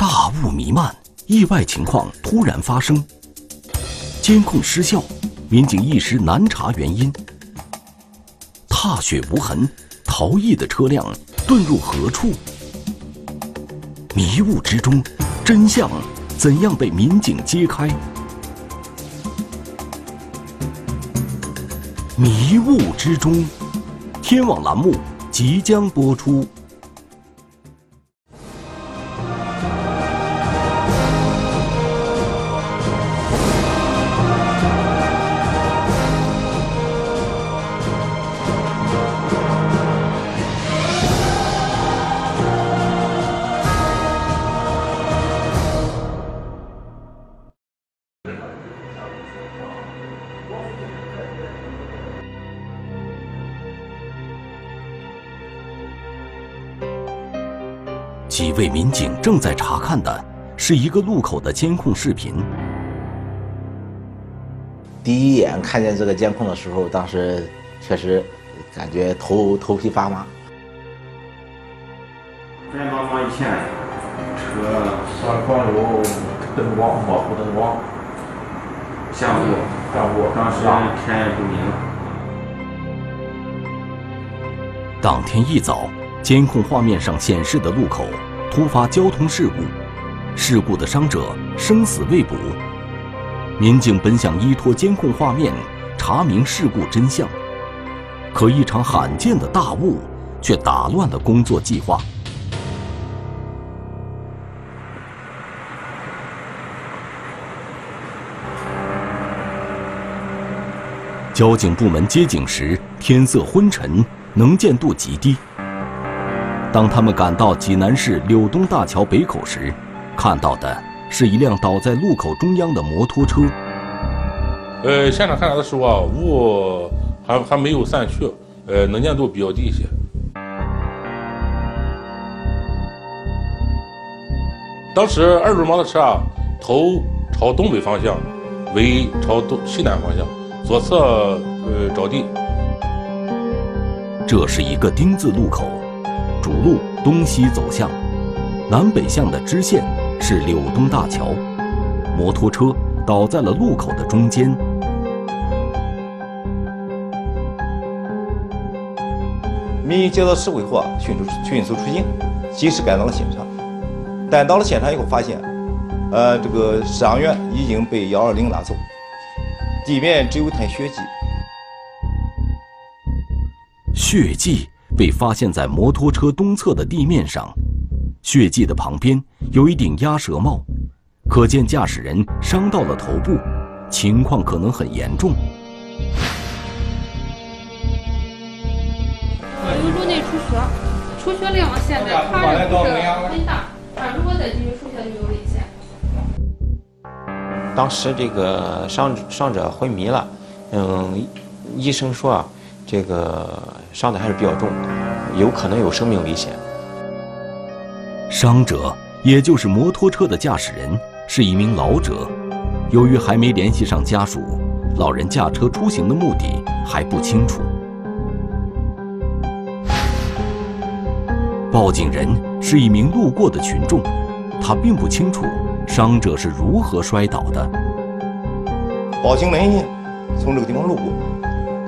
大雾弥漫，意外情况突然发生，监控失效，民警一时难查原因。踏雪无痕，逃逸的车辆遁入何处？迷雾之中，真相怎样被民警揭开？迷雾之中，天网栏目即将播出。正在查看的是一个路口的监控视频。第一眼看见这个监控的时候，当时确实感觉头头皮发麻。眼茫茫一片，车上光有灯光，模糊灯光。下午，下午当时天也不明。当天一早，监控画面上显示的路口突发交通事故，事故的伤者生死未卜。民警本想依托监控画面查明事故真相，可一场罕见的大雾却打乱了工作计划。交警部门接警时，天色昏沉，能见度极低。当他们赶到济南市柳东大桥北口时，看到的是一辆倒在路口中央的摩托车。呃，现场勘查的时候啊，雾还还没有散去，呃，能见度比较低一些。当时二轮摩托车啊，头朝东北方向，尾朝东西南方向。左侧呃着地，这是一个丁字路口，主路东西走向，南北向的支线是柳东大桥，摩托车倒在了路口的中间。民警接到事故以后啊，迅速迅速出警，及时赶到了现场。但到了现场以后，发现，呃，这个伤员已经被幺二零拉走。地面只有一滩血迹，血迹被发现在摩托车东侧的地面上，血迹的旁边有一顶鸭舌帽，可见驾驶人伤到了头部，情况可能很严重。有颅内出血，出血量现在看着不是很大，但如果再继续出血就有危险。当时这个伤伤者昏迷了，嗯，医生说啊，这个伤的还是比较重，有可能有生命危险。伤者也就是摩托车的驾驶人是一名老者，由于还没联系上家属，老人驾车出行的目的还不清楚。报警人是一名路过的群众，他并不清楚。伤者是如何摔倒的？报警人呢，从这个地方路过，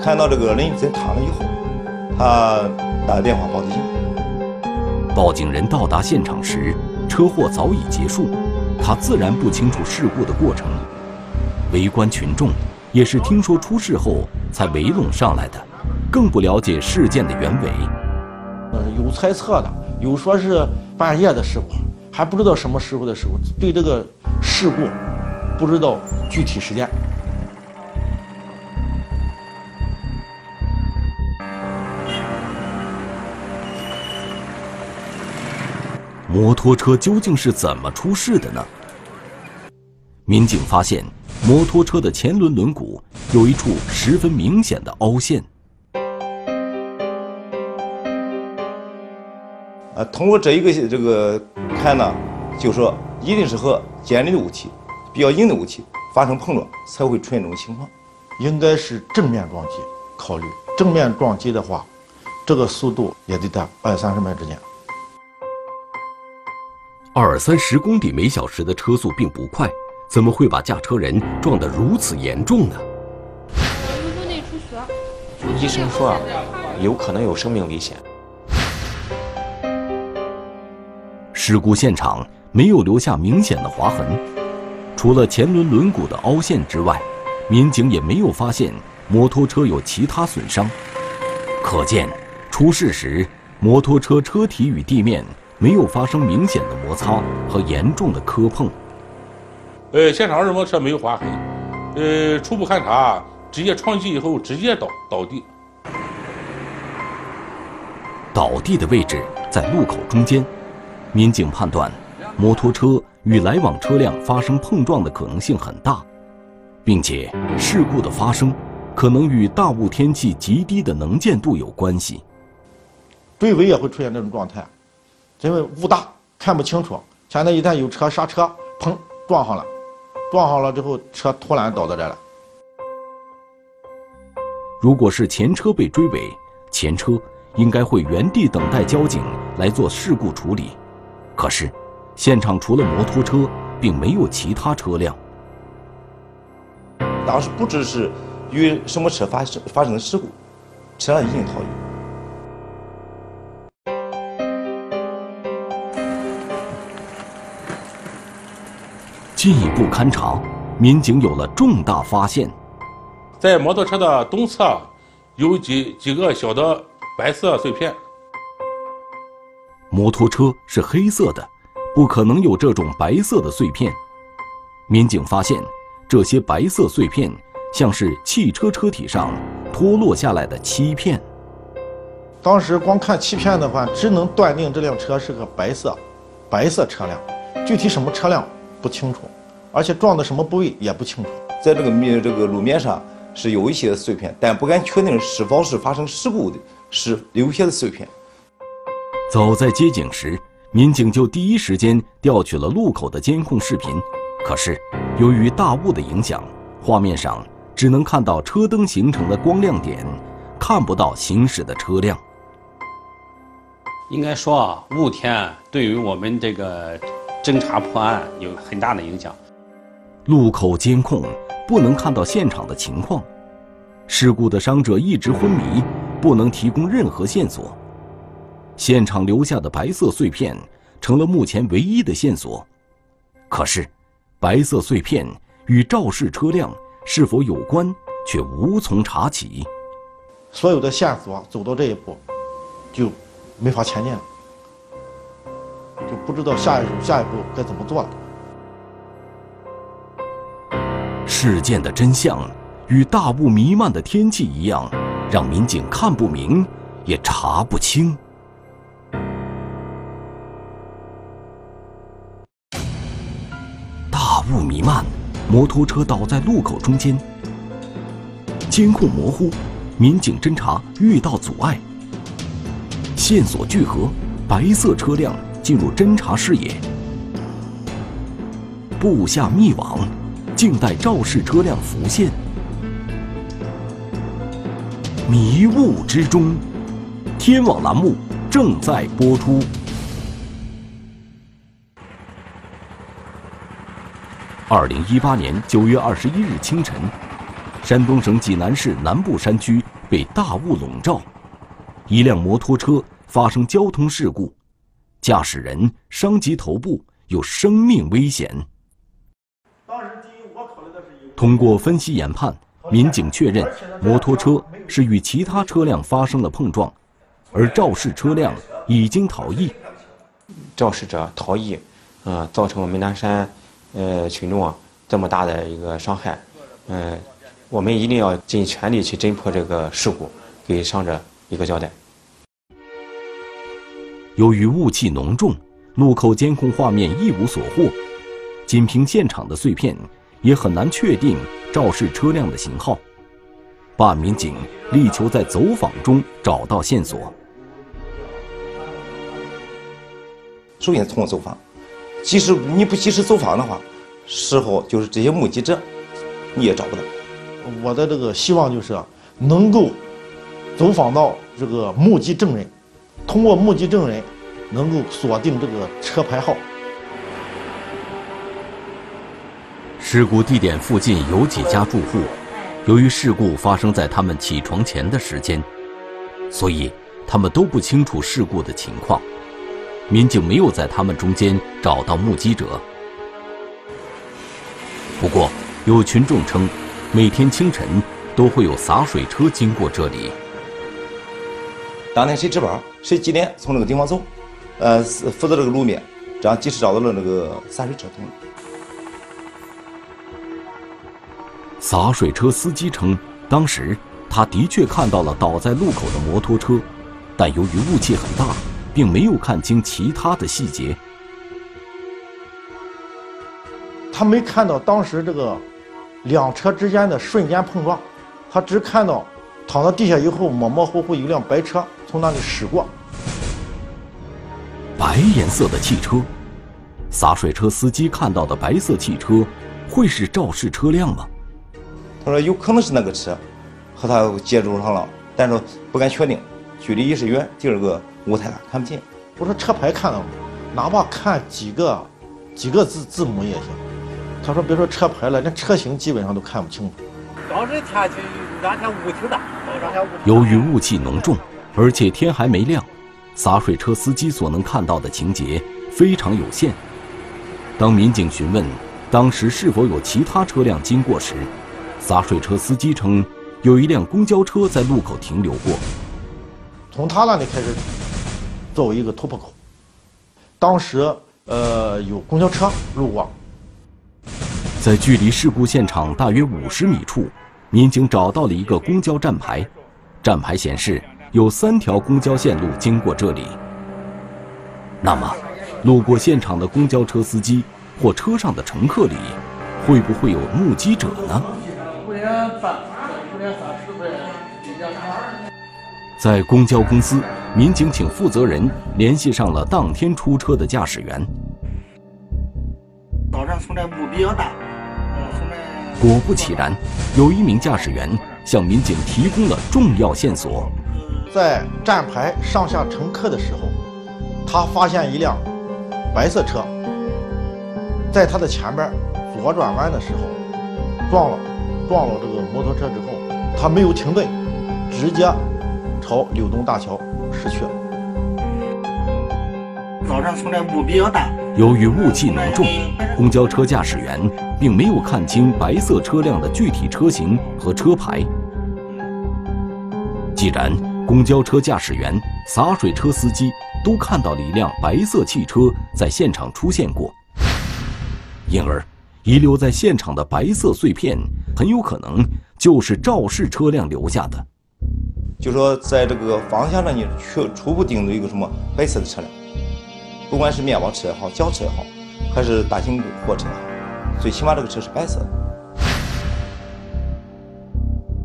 看到这个人在躺了以后，他打电话报的警。报警人到达现场时，车祸早已结束，他自然不清楚事故的过程。围观群众也是听说出事后才围拢上来的，更不了解事件的原委。呃，有猜测的，有说是半夜的时候。还不知道什么时候的时候，对这个事故不知道具体时间。摩托车究竟是怎么出事的呢？民警发现，摩托车的前轮轮毂有一处十分明显的凹陷。呃，通过这一个这个看呢，就说一定是和尖利的物体、比较硬的物体发生碰撞，才会出现这种情况。应该是正面撞击，考虑正面撞击的话，这个速度也得在二三十迈之间。二三十公里每小时的车速并不快，怎么会把驾车人撞得如此严重呢？医生说啊，有可能有生命危险。事故现场没有留下明显的划痕，除了前轮轮毂的凹陷之外，民警也没有发现摩托车有其他损伤。可见，出事时摩托车车体与地面没有发生明显的摩擦和严重的磕碰。呃，现场二轮摩托车没有划痕，呃，初步勘查，直接撞击以后直接倒倒地。倒地的位置在路口中间，民警判断，摩托车与来往车辆发生碰撞的可能性很大，并且事故的发生可能与大雾天气极低的能见度有关系。追尾也会出现这种状态，因为雾大看不清楚。前头一旦有车刹车，砰撞上了，撞上了之后车突然倒在这了。如果是前车被追尾，前车应该会原地等待交警来做事故处理。可是，现场除了摩托车，并没有其他车辆。当时不知是与什么车发生发生的事故，车辆已经逃逸。进一步勘查，民警有了重大发现。在摩托车的东侧有几几个小的白色碎片。摩托车是黑色的，不可能有这种白色的碎片。民警发现，这些白色碎片像是汽车车体上脱落下来的漆片。当时光看漆片的话，只能断定这辆车是个白色、白色车辆，具体什么车辆不清楚，而且撞的什么部位也不清楚。在这个面这个路面上是有一些碎片，但不敢确定是否是发生事故的，是留下的碎片。早在接警时，民警就第一时间调取了路口的监控视频，可是由于大雾的影响，画面上只能看到车灯形成的光亮点，看不到行驶的车辆。应该说啊，雾天对于我们这个侦查破案有很大的影响。路口监控不能看到现场的情况，事故的伤者一直昏迷，不能提供任何线索。现场留下的白色碎片成了目前唯一的线索。可是，白色碎片与肇事车辆是否有关，却无从查起。所有的线索走到这一步，就没法前进了，就不知道下一下一步该怎么做了。事件的真相与大雾弥漫的天气一样，让民警看不明，也查不清。大雾弥漫，摩托车倒在路口中间，监控模糊，民警侦查遇到阻碍。线索聚合，白色车辆进入侦查视野，布下密网，静待肇事车辆浮现。迷雾之中，天网栏目正在播出。二零一八年九月二十一日清晨，山东省济南市南部山区被大雾笼罩，一辆摩托车发生交通事故，驾驶人伤及头部，有生命危险。通过分析研判，民警确认摩托车是与其他车辆发生了碰撞，而肇事车辆已经逃逸。肇事者逃逸，啊，造成我们南山。呃，群众啊，这么大的一个伤害，嗯，我们一定要尽全力去侦破这个事故，给伤者一个交代。由于雾气浓重，路口监控画面一无所获，仅凭现场的碎片，也很难确定肇事车辆的型号。办案民警力求在走访中找到线索。首先通过走访。即使你不及时走访的话，事后就是这些目击者，你也找不到。我的这个希望就是能够走访到这个目击证人，通过目击证人能够锁定这个车牌号。事故地点附近有几家住户由于事故发生在他们起床前的时间所以他们都不清楚事故的情况民警没有在他们中间找到目击者。不过有群众称每天清晨都会有洒水车经过这里。当天谁值班谁几点从这个地方走，呃，负责这个路面，这样及时找到了那个洒水车桶。洒水车司机称，当时他的确看到了倒在路口的摩托车，但由于雾气很大，并没有看清其他的细节。他没看到当时这个两车之间的瞬间碰撞，他只看到躺到地下以后，模模糊糊有辆白车从那里驶过。白颜色的汽车，洒水车司机看到的白色汽车，会是肇事车辆吗？他说有可能是那个车和他接触上了，但是不敢确定，距离一是远，第二个雾太大看不见。我说车牌看到了，哪怕看几个几个字字母也行。他说别说车牌了，连车型基本上都看不清楚。当时天气那天雾挺大，那天雾由于雾气浓重，而且天还没亮，洒水车司机所能看到的情节非常有限。当民警询问当时是否有其他车辆经过时，洒水车司机称，有一辆公交车在路口停留过。从他那里开始，作为一个突破口，当时呃有公交车路过。在距离事故现场大约五十米处，民警找到了一个公交站牌，站牌显示有三条公交线路经过这里。那么，路过现场的公交车司机或车上的乘客里，会不会有目击者呢？在公交公司，民警请负责人联系上了当天出车的驾驶员。早上从来雾比较大，果不其然，有一名驾驶员向民警提供了重要线索。在站牌上下乘客的时候，他发现一辆白色车，在他的前边左转弯的时候撞了。撞了这个摩托车之后，他没有停顿，直接朝柳东大桥驶去。早上从来雾比较大，由于雾气浓重，公交车驾驶员并没有看清白色车辆的具体车型和车牌。既然公交车驾驶员、洒水车司机都看到了一辆白色汽车在现场出现过，因而遗留在现场的白色碎片。很有可能就是肇事车辆留下的。就说在这个方向上，你去初步定的一个什么白色的车辆，不管是面包车也好，轿车也好，还是大型货车也好，最起码这个车是白色的。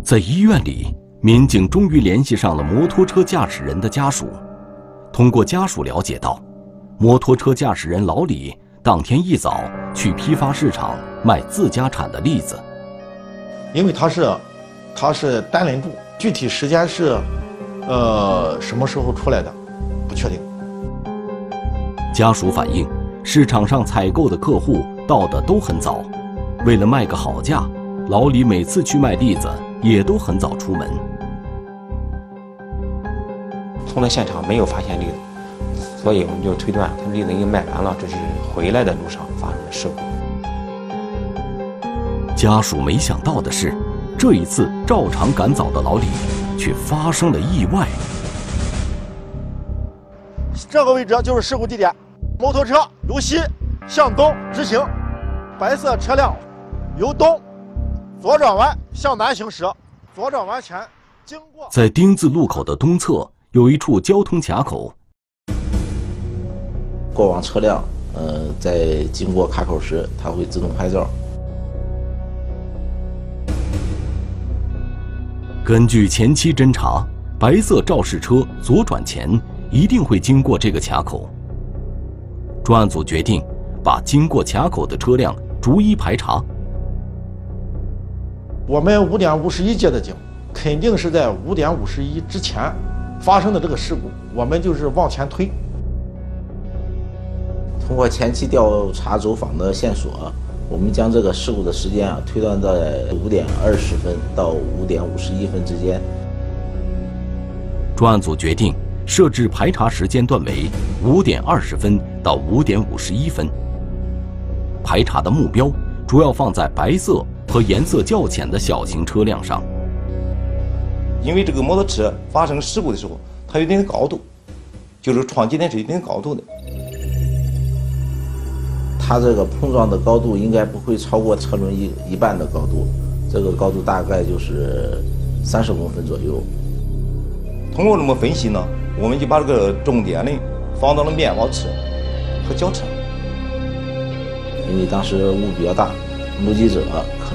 在医院里，民警终于联系上了摩托车驾驶人的家属。通过家属了解到，摩托车驾驶人老李当天一早去批发市场卖自家产的栗子。因为他是，他是单人住，具体时间是，呃，什么时候出来的，不确定。家属反映，市场上采购的客户到的都很早，为了卖个好价，老李每次去卖栗子也都很早出门。从那现场没有发现栗子，所以我们就推断，他栗子已经卖完了，这是回来的路上发生的事故。家属没想到的是，这一次照常赶早的老李，却发生了意外。这个位置就是事故地点，摩托车由西向东直行，白色车辆由东左转弯向南行驶，左转弯前经过。在丁字路口的东侧有一处交通卡口，过往车辆，呃，在经过卡口时，它会自动拍照。根据前期侦查，白色肇事车左转前一定会经过这个卡口。专案组决定把经过卡口的车辆逐一排查。我们五点五十一接的警，肯定是在五点五十一之前发生的这个事故，我们就是往前推。通过前期调查走访的线索，我们将这个事故的时间啊推断在五点二十分到五点五十一分之间。专案组决定设置排查时间段为五点二十分到五点五十一分。排查的目标主要放在白色和颜色较浅的小型车辆上，因为这个摩托车发生事故的时候，它有一定的高度，就是创节点是一定高度的。它这个碰撞的高度应该不会超过车轮一一半的高度，这个高度大概就是三十公分左右。通过这么分析呢，我们就把这个重点呢放到了面包车和轿车。因为当时雾比较大，目击者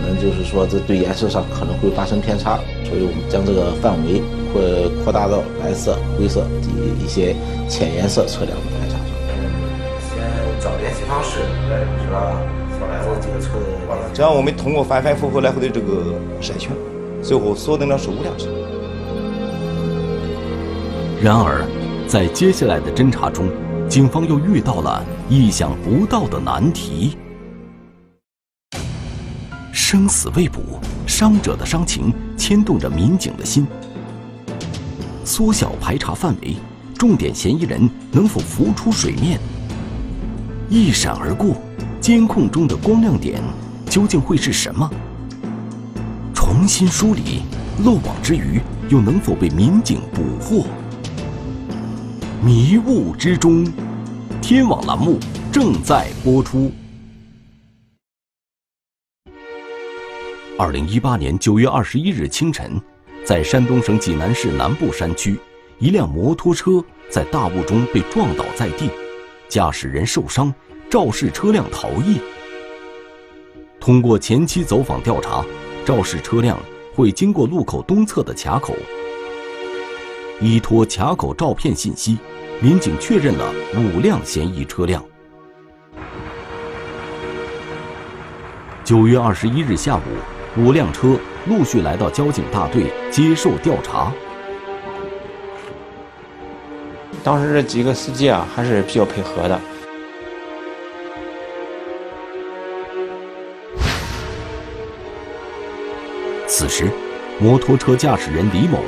能就是说这对颜色上可能会发生偏差，所以我们将这个范围会扩大到蓝色、灰色及一些浅颜色车辆的排查上。先找联系方式，是吧？后来这几个车，这样我们通过反反复复来回的这个筛选，最后锁定了是五辆车。然而，在接下来的侦查中，警方又遇到了意想不到的难题。生死未卜，伤者的伤情牵动着民警的心。缩小排查范围，重点嫌疑人能否浮出水面？一闪而过，监控中的光亮点究竟会是什么？重新梳理，漏网之鱼又能否被民警捕获？迷雾之中，天网栏目正在播出。二零一八年九月二十一日清晨，在山东省济南市南部山区，一辆摩托车在大雾中被撞倒在地，驾驶人受伤，肇事车辆逃逸。通过前期走访调查，肇事车辆会经过路口东侧的卡口。依托卡口照片信息，民警确认了五辆嫌疑车辆。九月二十一日下午。五辆车陆续来到交警大队接受调查。当时这几个司机啊还是比较配合的。此时，摩托车驾驶人李某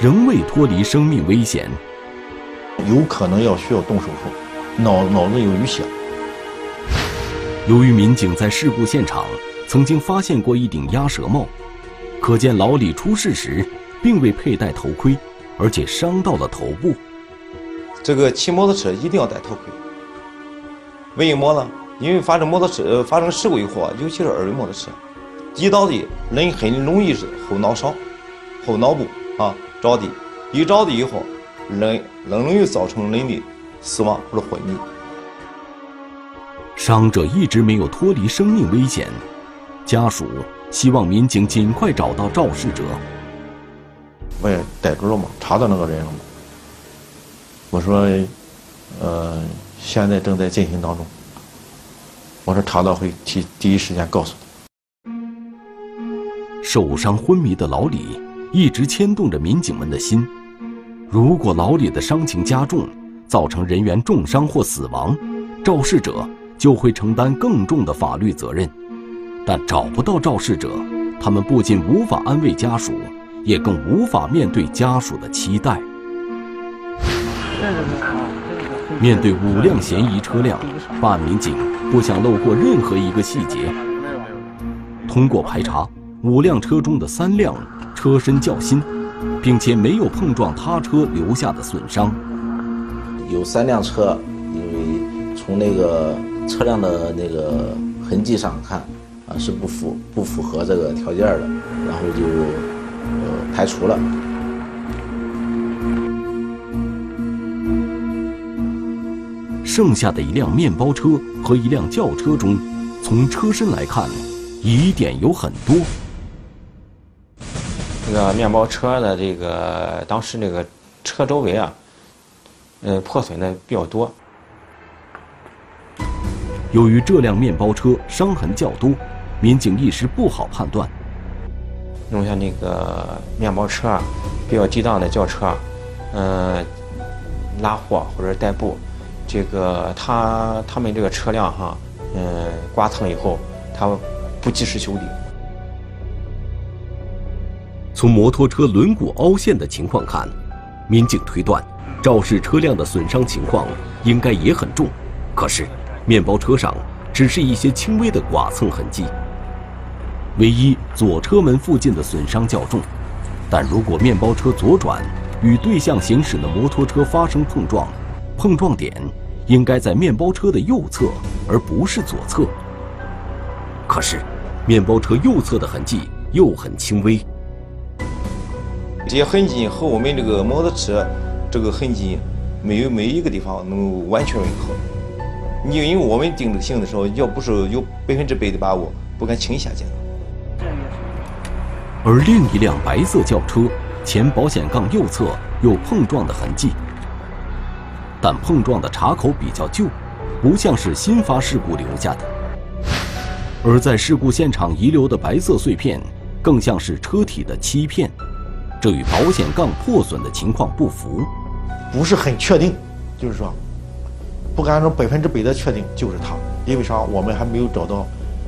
仍未脱离生命危险，有可能要需要动手术，脑脑子有淤血。由于民警在事故现场。曾经发现过一顶鸭舌帽，可见老李出事时并未佩戴头盔，而且伤到了头部。这个骑摩托车一定要戴头盔。为什么呢？因为发生摩托车发生事故以后啊，尤其是二轮摩托车，一倒地人很容易是后脑勺、后脑部啊着地，一着地以后，人很容易造成人的死亡或者昏迷。伤者一直没有脱离生命危险。家属希望民警尽快找到肇事者。我也逮住了嘛，查到那个人了嘛。我说，呃，现在正在进行当中。我说查到会提第一时间告诉他。受伤昏迷的老李一直牵动着民警们的心。如果老李的伤情加重，造成人员重伤或死亡，肇事者就会承担更重的法律责任。但找不到肇事者，他们不仅无法安慰家属，也更无法面对家属的期待。面对五辆嫌疑车辆，办案民警不想漏过任何一个细节。通过排查，五辆车中的三辆车身较新，并且没有碰撞他车留下的损伤。有三辆车，因为从那个车辆的那个痕迹上看。啊，是不符不符合这个条件的，然后就呃排除了。剩下的一辆面包车和一辆轿车中，从车身来看，疑点有很多。这个面包车的这个当时那个车周围啊，呃破损的比较多。由于这辆面包车伤痕较多。民警一时不好判断。弄下那个面包车，比较低档的轿车，嗯，拉货或者代步，这个他他们这个车辆哈，嗯，刮蹭以后，他不及时修理。从摩托车轮毂凹陷的情况看，民警推断，肇事车辆的损伤情况应该也很重。可是，面包车上只是一些轻微的剐蹭痕迹，唯一左车门附近的损伤较重。但如果面包车左转与对向行驶的摩托车发生碰撞，碰撞点应该在面包车的右侧，而不是左侧。可是，面包车右侧的痕迹又很轻微。这些痕迹和我们这个摩托车这个痕迹没有没一个地方能完全吻合。你因为我们定这个型的时候，要不是有百分之百的把握，不敢轻易下检。而另一辆白色轿车前保险杠右侧有碰撞的痕迹，但碰撞的茬口比较旧，不像是新发事故留下的。而在事故现场遗留的白色碎片，更像是车体的漆片。这与保险杠破损的情况不符，不是很确定，就是说，不敢说百分之百的确定就是它，因为啥？我们还没有找到，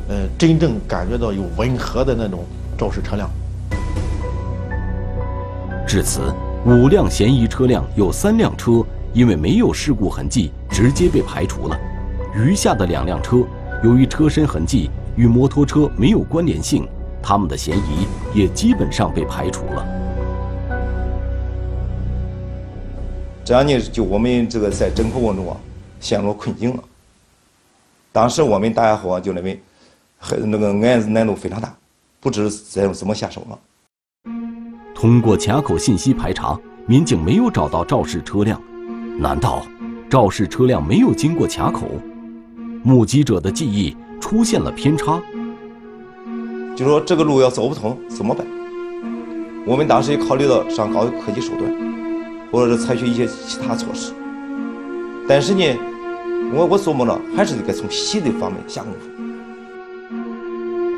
呃，真正感觉到有吻合的那种肇事车辆。至此，五辆嫌疑车辆有三辆车因为没有事故痕迹直接被排除了，余下的两辆车由于车身痕迹与摩托车没有关联性，他们的嫌疑也基本上被排除了。这样呢，就我们这个在侦破过程中啊，陷入困境了。当时我们大家伙就认为，很那个案子难度非常大，不知怎怎么下手了。通过卡口信息排查，民警没有找到肇事车辆。难道肇事车辆没有经过卡口？目击者的记忆出现了偏差。就说这个路要走不通怎么办？我们当时也考虑到上高科技手段。或者是采取一些其他措施，但是呢，我我琢磨着还是得从细的方面下功夫。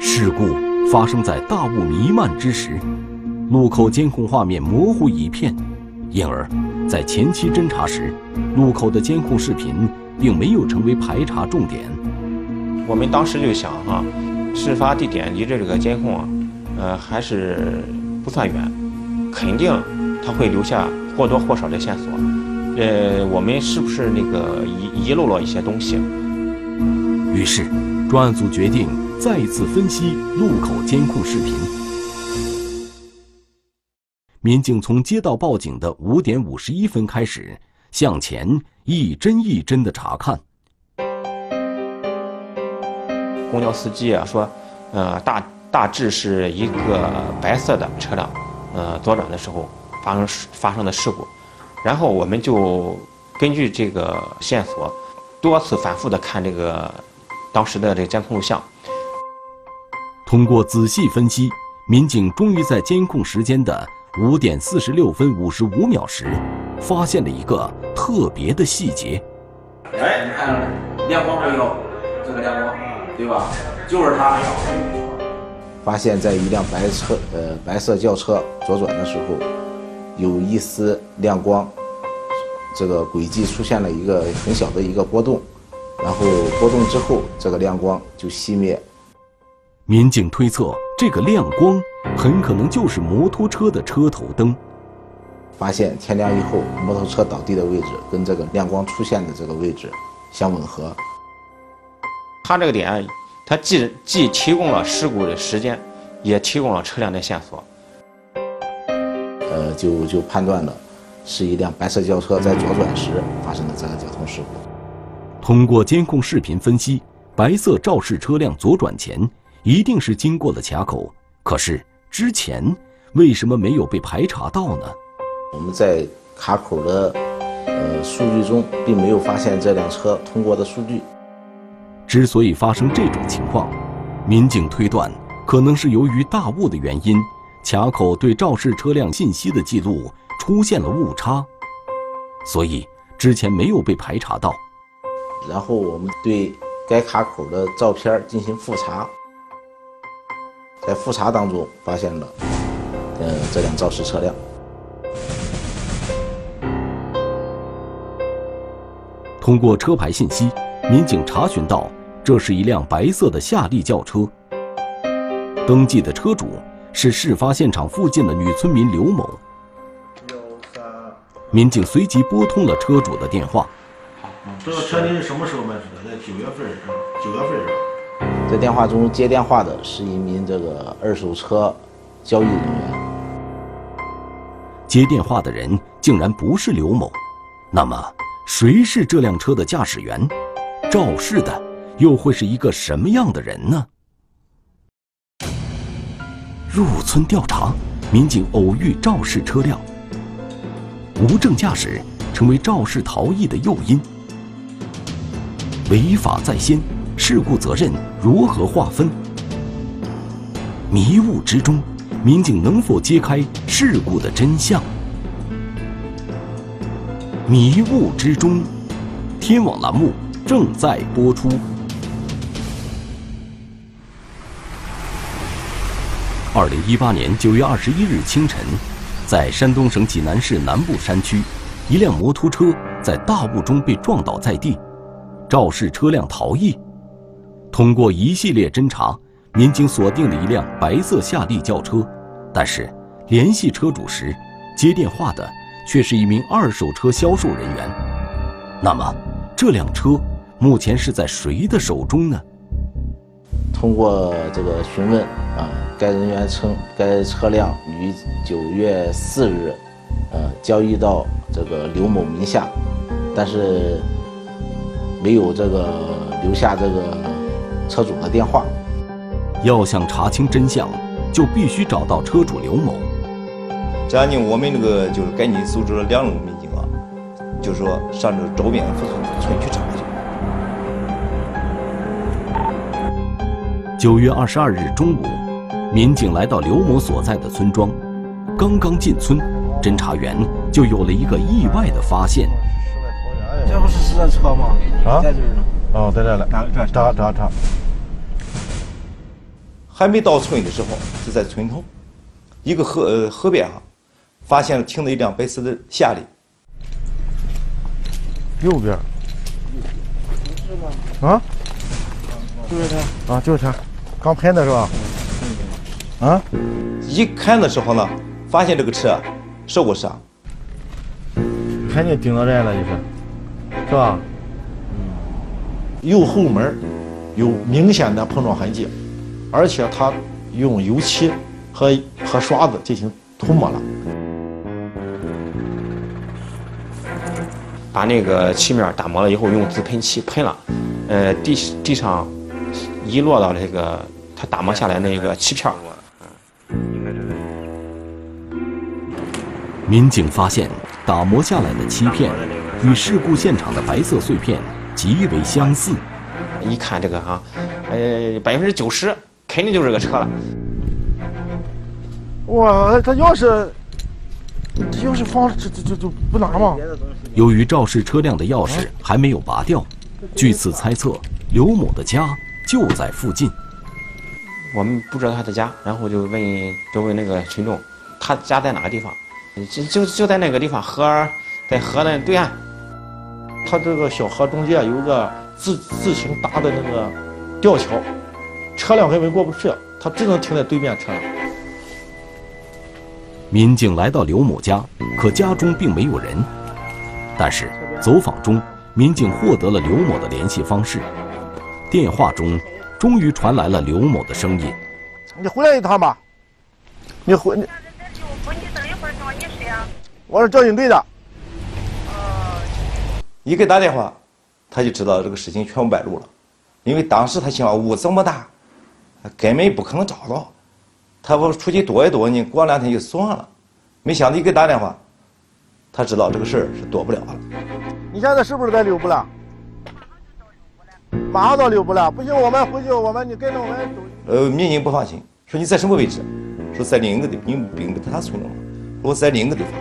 事故发生在大雾弥漫之时，路口监控画面模糊一片，因而，在前期侦查时，路口的监控视频并没有成为排查重点。我们当时就想哈，事发地点离这个监控啊，呃，还是不算远，肯定他会留下。或多或少的线索，呃，我们是不是那个遗遗漏了一些东西？于是，专案组决定再次分析路口监控视频。民警从接到报警的五点五十一分开始，向前一帧一帧的查看。公交司机啊说，呃，大大致是一个白色的车辆，呃，左转的时候。发生发生的事故，然后我们就根据这个线索，多次反复的看这个当时的这个监控录像。通过仔细分析，民警终于在监控时间的五点四十六分五十五秒时，发现了一个特别的细节。哎，你看亮光没有？这个亮光，对吧？就是它。发现在一辆白车，呃，白色轿车左转的时候。有一丝亮光，这个轨迹出现了一个很小的一个波动，然后波动之后，这个亮光就熄灭。民警推测，这个亮光很可能就是摩托车的车头灯。发现天亮以后，摩托车倒地的位置跟这个亮光出现的这个位置相吻合。他这个点，他既既提供了事故的时间，也提供了车辆的线索。呃，就就判断了，是一辆白色轿车在左转时发生的这个交通事故。通过监控视频分析，白色肇事车辆左转前一定是经过了卡口，可是之前为什么没有被排查到呢？我们在卡口的呃数据中并没有发现这辆车通过的数据。之所以发生这种情况，民警推断可能是由于大雾的原因。卡口对肇事车辆信息的记录出现了误差，所以之前没有被排查到。然后我们对该卡口的照片进行复查，在复查当中发现了，呃，这辆肇事车辆。通过车牌信息，民警查询到这是一辆白色的夏利轿车，登记的车主是事发现场附近的女村民刘某。民警随即拨通了车主的电话。这个车您是什么时候买的？在九月份？九月份是吧？在电话中接电话的是一名这个二手车交易人员。接电话的人竟然不是刘某，那么谁是这辆车的驾驶员？肇事的又会是一个什么样的人呢？入村调查，民警偶遇肇事车辆，无证驾驶成为肇事逃逸的诱因。违法在先，事故责任如何划分？迷雾之中，民警能否揭开事故的真相？迷雾之中，天网栏目正在播出。二零一八年九月二十一日清晨，在山东省济南市南部山区，一辆摩托车在大雾中被撞倒在地。肇事车辆逃逸，通过一系列侦查，民警锁定了一辆白色夏利轿车，但是联系车主时，接电话的却是一名二手车销售人员。那么，这辆车目前是在谁的手中呢？通过这个询问啊，该人员称该车辆于九月四日，呃，交易到这个刘某名下，但是。没有这个留下这个车主的电话。要想查清真相，就必须找到车主刘某。这样呢，我们这个就是赶紧组织了两路民警啊，就说上这周边的附村去查去。九月二十二日中午，民警来到刘某所在的村庄，刚刚进村，侦查员就有了一个意外的发现。这不是私人车吗？啊，在这儿呢。哦，在这儿了。查查查查。还没到村的时候，是在村头一个河呃河边上，发现了停了一辆白色的夏利。右边。啊？就是他。啊，就是他。刚拍的是吧？啊？一看的时候呢，发现这个车受过伤。肯定顶到这了，就是。是吧？右后门有明显的碰撞痕迹，而且他用油漆和和刷子进行涂抹了，把那个漆面打磨了以后，用自喷漆喷了，呃，地地上遗落到这个他打磨下来那个漆片。民警发现打磨下来的漆片。与事故现场的白色碎片极为相似，一看这个哈，呃，百分之九十肯定就是这个车了。哇，他钥匙，他要是放这这这就不拿吗？由于肇事车辆的钥匙还没有拔掉，据此猜测，刘某的家就在附近。我们不知道他的家，然后就问就问那个群众，他家在哪个地方？就就就在那个地方，河在河的对岸。他这个小河中间有个自自行搭的那个吊桥，车辆根本过不去，他只能停在对面车辆。民警来到刘某家，可家中并没有人。但是走访中，民警获得了刘某的联系方式。电话中，终于传来了刘某的声音：“你回来一趟吧，你回你等一会，等。”我是交警队的。一给打电话，他就知道这个事情全部败露了，因为当时他想雾这么大，根本不可能找到。他不出去躲一躲呢，过两天就算了。没想到一给打电话，他知道这个事儿是躲不了了。你现在是不是在六部了？马上到六部了，不行，我们回去，我们你跟着我们走。呃，民警不放心，说你在什么位置？说在另一个地，你并不在他村了吗？我在另一个地方。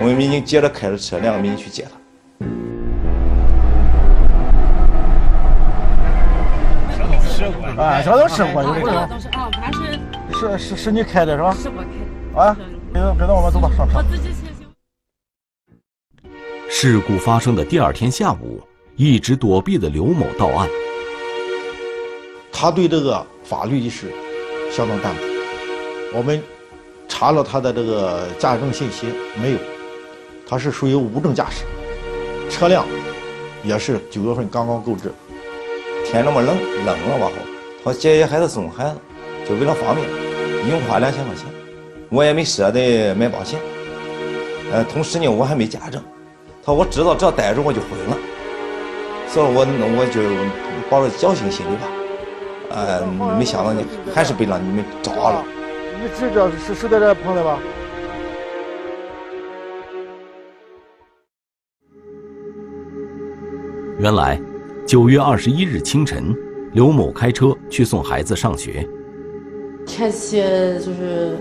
我们民警接着开着车，两个民警去接他。啊，这都试过，有这种。是是是你开的是吧？是我开的。啊，跟跟着我们走吧，上车。事故发生的第二天下午，一直躲避的刘某到案。他对这个法律意识相当淡薄。我们查了他的这个驾驶证信息，没有，他是属于无证驾驶，车辆也是九月份刚刚购置。天那么冷，冷了往后，他接一孩子送孩子，就为了方便，一共花两千块钱，我也没舍得买保险。呃，同时呢，我还没驾证，他说我知道只要带着我就毁了，所以我我就抱着侥幸心理吧，呃，没想到呢，还是被让你们抓了。你知道是是在这碰的吧？原来。九月二十一日清晨，刘某开车去送孩子上学。天气就是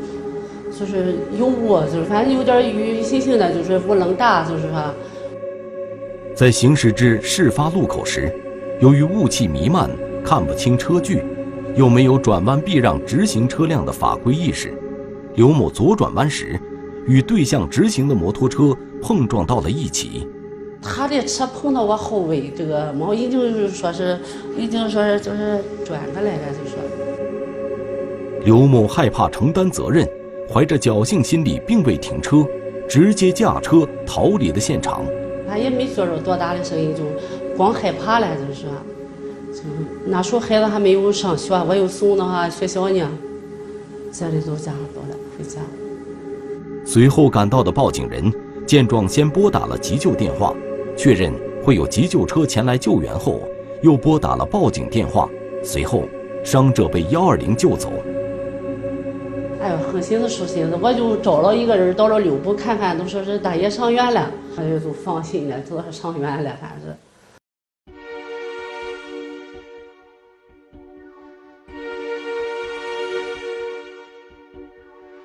就是有雾，就是反正有点雨雨淅淅的，就是雾冷大，就是说。在行驶至事发路口时，由于雾气弥漫，看不清车距，又没有转弯避让直行车辆的法规意识，刘某左转弯时，与对向直行的摩托车碰撞到了一起。他的车碰到我后尾，这个毛已经说是，已经说是就是转过来了，就说。刘某害怕承担责任，怀着侥幸心理，并未停车，直接驾车逃离了现场。他也没做着多大的声音，就光害怕了，就是说，就那时候孩子还没有上学，我又送到哈学校呢，这里就家走了，回家。随后赶到的报警人见状，先拨打了急救电话。确认会有急救车前来救援后，又拨打了报警电话。随后，伤者被幺二零救走。哎呦，横心思竖心思，我就找了一个人到了六部看看，都说是大爷上院了，我就就放心了，知道是上院了，反正是。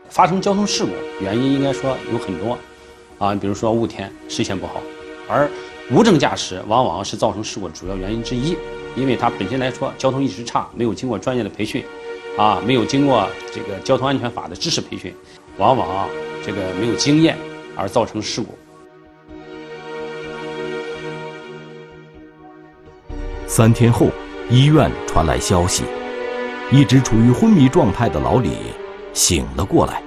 发生交通事故原因应该说有很多，啊，比如说雾天，视线不好。而无证驾驶往往是造成事故的主要原因之一，因为他本身来说交通意识差，没有经过专业的培训，啊，没有经过这个交通安全法的知识培训，往往这个没有经验而造成事故。三天后，医院传来消息，一直处于昏迷状态的老李醒了过来。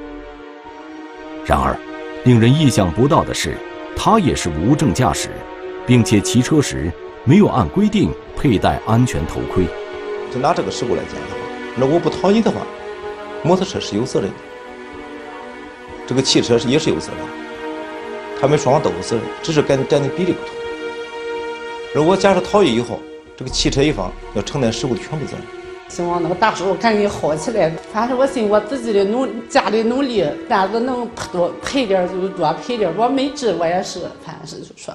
然而，令人意想不到的是。他也是无证驾驶，并且骑车时没有按规定佩戴安全头盔。就拿这个事故来讲的话，如果不逃逸的话，摩托车是有责任的，这个汽车是也是有责任，他们双方都有责任，只是跟占的比例不同。如果假设逃逸以后，这个汽车一方要承担事故的全部责任。希望那个大叔赶紧好起来。反正我尽我自己的努家的努力，但是能多赔点就多赔点。我没治，我也是，反正是就说。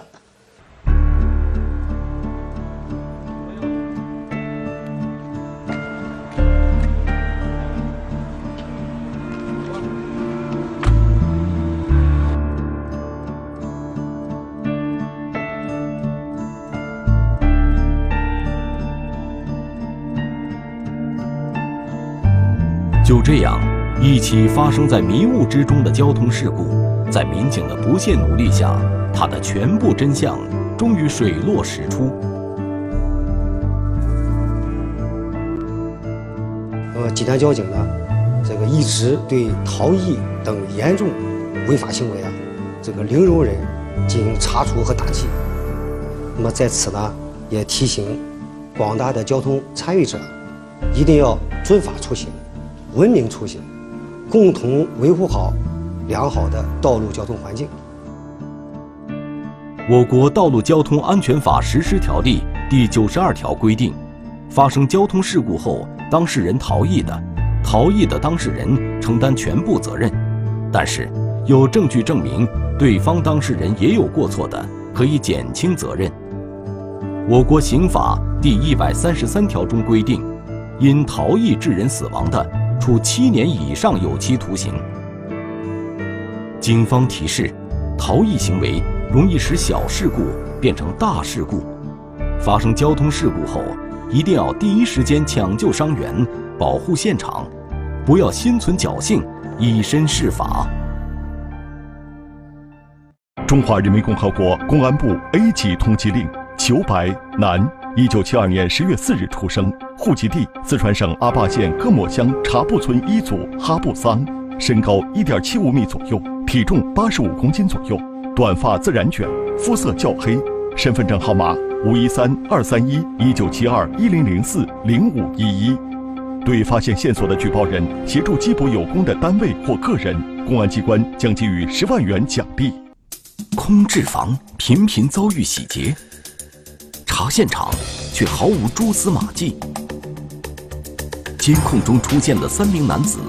这样，一起发生在迷雾之中的交通事故，在民警的不懈努力下，它的全部真相终于水落石出。呃，济南交警呢，这个一直对逃逸等严重违法行为啊，这个零容忍进行查处和打击。那么在此呢，也提醒广大的交通参与者，一定要遵法出行。文明出行，共同维护好良好的道路交通环境。我国《道路交通安全法实施条例》第九十二条规定，发生交通事故后，当事人逃逸的，逃逸的当事人承担全部责任；但是，有证据证明对方当事人也有过错的，可以减轻责任。我国刑法第一百三十三条中规定，因逃逸致人死亡的。处七年以上有期徒刑。警方提示：逃逸行为容易使小事故变成大事故。发生交通事故后，一定要第一时间抢救伤员，保护现场，不要心存侥幸，以身试法。中华人民共和国公安部 A 级通缉令：裘白，男。一九七二年十月四日出生，户籍地四川省阿坝县各莫乡茶布村一组哈布桑，身高一点七五米左右，体重八十五公斤左右，短发自然卷，肤色较黑，身份证号码五一三二三一一九七二一零零四零五一一。对发现线索的举报人协助缉捕有功的单位或个人，公安机关将给予十万元奖励。空置房频频遭遇洗劫，查现场却毫无蛛丝马迹。监控中出现了三名男子，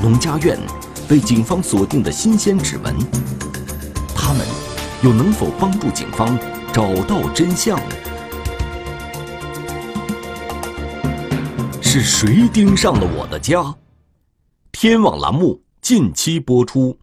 农家院被警方锁定的新鲜指纹，他们又能否帮助警方找到真相？是谁盯上了我的家？天网栏目近期播出。